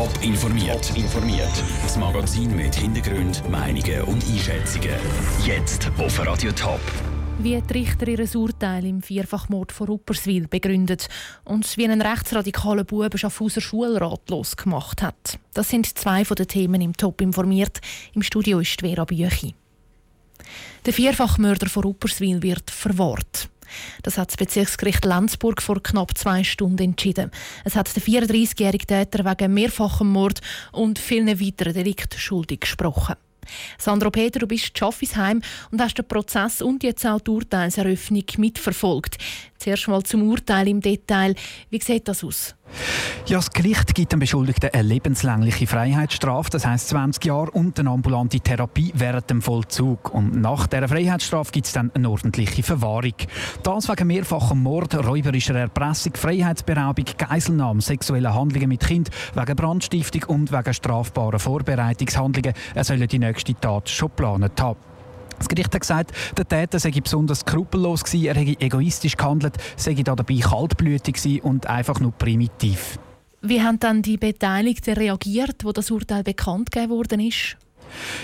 Top informiert. informiert. Das Magazin mit Hintergrund, Meinungen und Einschätzungen. Jetzt auf Radio Top. Wie die Richter ihr Urteil im Vierfachmord von Rupperswil begründet und wie ein rechtsradikaler Bube Schaffhauser Schulrat losgemacht hat. Das sind zwei von den Themen im Top informiert. Im Studio ist Vera Büchi. Der Vierfachmörder von Rupperswil wird verwahrt. Das hat das Bezirksgericht Lenzburg vor knapp zwei Stunden entschieden. Es hat den 34-jährigen Täter wegen mehrfachem Mord und vielen weiteren Delikten schuldig gesprochen. Sandro Peter, du bist Schaffisheim und hast den Prozess und jetzt auch die Urteilseröffnung mitverfolgt. Zuerst mal zum Urteil im Detail. Wie sieht das aus? Ja, das Gericht gibt dem Beschuldigten eine lebenslängliche Freiheitsstrafe, das heißt 20 Jahre und eine ambulante Therapie während dem Vollzug. Und nach dieser Freiheitsstrafe gibt es dann eine ordentliche Verwahrung. Das wegen mehrfachem Mord, räuberischer Erpressung, Freiheitsberaubung, Geiselnahme, sexuelle Handlungen mit Kind, wegen Brandstiftung und wegen strafbaren Vorbereitungshandlungen. Er soll die nächste Tat schon geplant haben. Das Gericht hat gesagt, der Täter sei besonders skrupellos gewesen, er hätte egoistisch gehandelt, sei dabei kaltblütig und einfach nur primitiv. Wie haben dann die Beteiligten reagiert, wo das Urteil bekannt gegeben worden ist?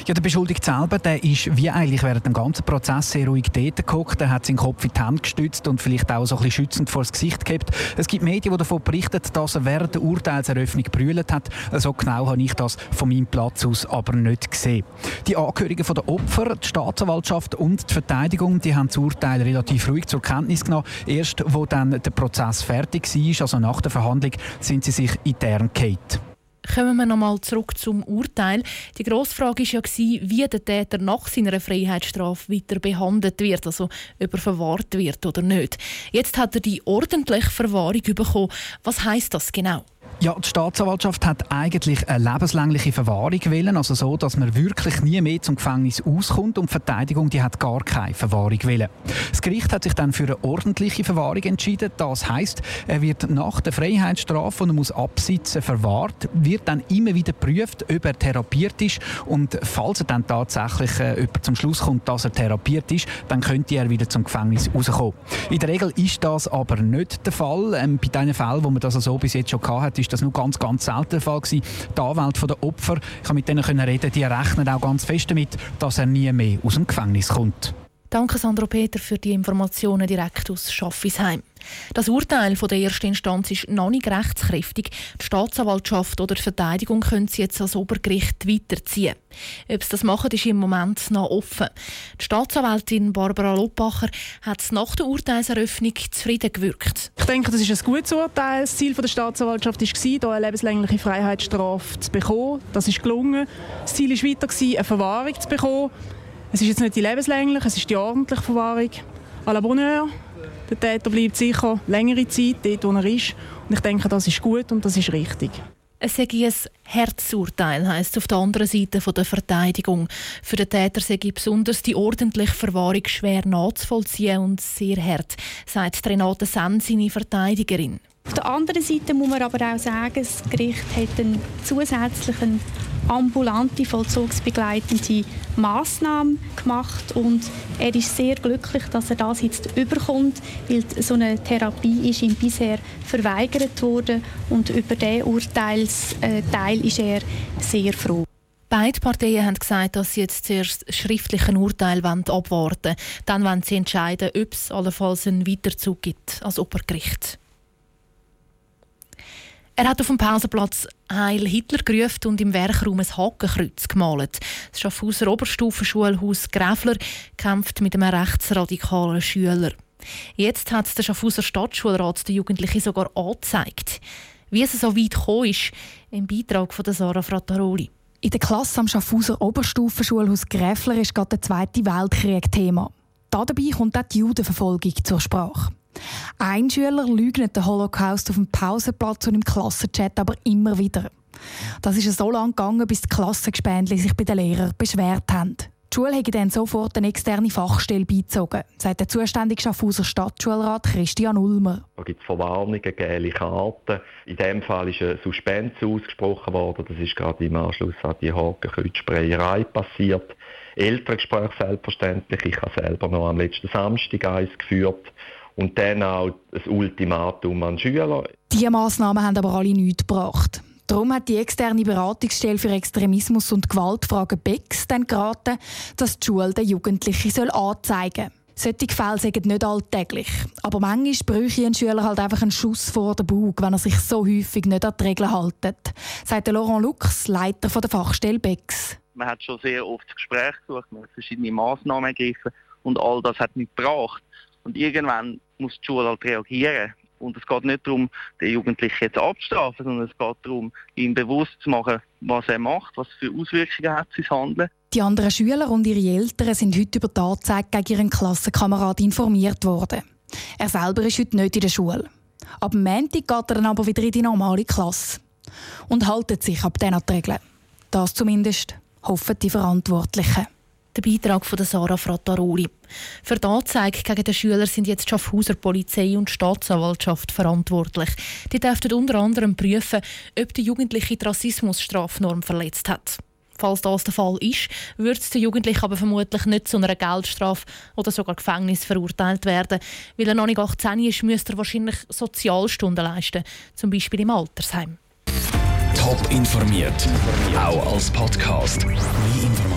Ja, der Beschuldigte selber, der ist wie eigentlich während dem ganzen Prozess sehr ruhig dort geguckt. Er hat seinen Kopf in die Hand gestützt und vielleicht auch so ein bisschen schützend vor das Gesicht gehabt. Es gibt Medien, die davon berichten, dass er während der Urteilseröffnung brüllt hat. So genau habe ich das von meinem Platz aus aber nicht gesehen. Die Angehörigen der Opfer, die Staatsanwaltschaft und die Verteidigung, die haben das Urteil relativ ruhig zur Kenntnis genommen. Erst, wo dann der Prozess fertig war, also nach der Verhandlung, sind sie sich intern gehalten. Kommen wir nochmal zurück zum Urteil. Die grosse Frage war ja, wie der Täter nach seiner Freiheitsstrafe weiter behandelt wird, also ob er verwahrt wird oder nicht. Jetzt hat er die ordentliche Verwahrung bekommen. Was heißt das genau? Ja, die Staatsanwaltschaft hat eigentlich eine lebenslängliche Verwahrung wollen, also so, dass man wirklich nie mehr zum Gefängnis auskommt und die Verteidigung die hat gar keine Verwahrung wollen. Das Gericht hat sich dann für eine ordentliche Verwahrung entschieden. Das heißt, er wird nach der Freiheitsstrafe, die er muss absitzen, verwahrt, wird dann immer wieder geprüft, ob er therapiert ist und falls er dann tatsächlich äh, zum Schluss kommt, dass er therapiert ist, dann könnte er wieder zum Gefängnis rauskommen. In der Regel ist das aber nicht der Fall. Ähm, bei den Fällen, wo man das so bis jetzt schon hatte, ist das nur ganz, ganz selten der Fall gewesen. Die Anwälte der Opfer, ich kann mit denen reden, die rechnen auch ganz fest damit, dass er nie mehr aus dem Gefängnis kommt. Danke Sandro Peter für die Informationen direkt aus Schaffisheim. Das Urteil von der ersten Instanz ist noch nicht rechtskräftig. Die Staatsanwaltschaft oder die Verteidigung können sie jetzt als Obergericht weiterziehen. Ob sie das machen, ist im Moment noch offen. Die Staatsanwältin Barbara Loppacher hat nach der Urteilseröffnung zufrieden gewirkt. Ich denke, das ist ein gutes Urteil. Das Ziel der Staatsanwaltschaft war, hier eine lebenslängliche Freiheitsstrafe zu bekommen. Das ist gelungen. Das Ziel war weiter, eine Verwahrung zu bekommen. Es ist jetzt nicht die lebenslängliche, es ist die ordentliche Verwahrung. À la Bonheur. Der Täter bleibt sicher längere Zeit dort, wo er ist. Und ich denke, das ist gut und das ist richtig. Es sei ein Herzurteil, heisst es auf der anderen Seite der Verteidigung. Für den Täter sei besonders die ordentliche Verwahrung schwer nachzuvollziehen und sehr hart, sagt Renate Senn, seine Verteidigerin. Auf der anderen Seite muss man aber auch sagen, das Gericht hat einen zusätzlichen ambulante vollzugsbegleitende Maßnahme gemacht und er ist sehr glücklich, dass er das jetzt überkommt, weil so eine Therapie ist ihm bisher verweigert worden und über diesen Urteilsteil ist er sehr froh. Beide Parteien haben gesagt, dass sie jetzt zuerst schriftlichen Urteil abwarten wollen. Dann wollen sie entscheiden, ob es allenfalls einen Weiterzug gibt als Obergericht. Er hat auf dem Pausenplatz Heil Hitler gerufen und im Werkraum ein Hakenkreuz gemalt. Das Schaffhauser Oberstufenschulhaus Gräfler kämpft mit einem rechtsradikalen Schüler. Jetzt hat der Schaffhauser Stadtschulrat den Jugendlichen sogar angezeigt. Wie es so weit gekommen ist, im Beitrag von Sarah Frattaroli. In der Klasse am Schaffhauser Oberstufenschulhaus Gräfler ist gerade der Zweite Weltkrieg Thema. Dabei kommt auch die Judenverfolgung zur Sprache. Ein Schüler leugnet den Holocaust auf dem Pausenplatz und im Klassenchat aber immer wieder. Das ist so lange gegangen, bis die Klassengespendli sich bei den Lehrern beschwert haben. Die Schule hat dann sofort eine externe Fachstelle beizogen, sagt der zuständige Schaffhauser Stadtschulrat Christian Ulmer. Da gibt es Verwarnungen, gelbe Karten. In diesem Fall ist ein Suspens ausgesprochen worden. Das ist gerade im Anschluss an die Hakenkreuzsprayerei passiert. Elterngespräch selbstverständlich. Ich habe selber noch am letzten Samstag eins geführt und dann auch ein Ultimatum an Schüler. Diese Massnahmen haben aber alle nichts gebracht. Darum hat die externe Beratungsstelle für Extremismus und Gewaltfragen BEX dann geraten, dass die Schule den Jugendlichen anzeigen soll. Solche Fälle sind nicht alltäglich. Aber manchmal bräuchte ein Schüler halt einfach einen Schuss vor den Bauch, wenn er sich so häufig nicht an die Regeln hält, sagt Laurent Lux, Leiter der Fachstelle BEX. Man hat schon sehr oft das Gespräch gesucht, man hat verschiedene Massnahmen ergriffen und all das hat nicht gebracht. Und irgendwann muss die Schule halt reagieren. Und es geht nicht darum, den Jugendlichen jetzt abzustrafen, sondern es geht darum, ihm bewusst zu machen, was er macht, was für Auswirkungen hat sein Handeln. Die anderen Schüler und ihre Eltern sind heute über die Anzeige gegen ihren Klassenkamerad informiert worden. Er selber ist heute nicht in der Schule. Ab Montag geht er dann aber wieder in die normale Klasse. Und haltet sich ab diesen Regeln. Das zumindest hoffen die Verantwortlichen. Der Beitrag von Sarah Frattaroli. Für die Anzeige gegen den Schüler sind jetzt Schaffhauser Polizei und Staatsanwaltschaft verantwortlich. Die dürften unter anderem prüfen, ob der Jugendliche die Rassismusstrafnorm verletzt hat. Falls das der Fall ist, wird der Jugendliche aber vermutlich nicht zu einer Geldstrafe oder sogar Gefängnis verurteilt werden. Weil er noch nicht 18 ist, müsste er wahrscheinlich Sozialstunden leisten, zum Beispiel im Altersheim. Top informiert, auch als Podcast. Mehr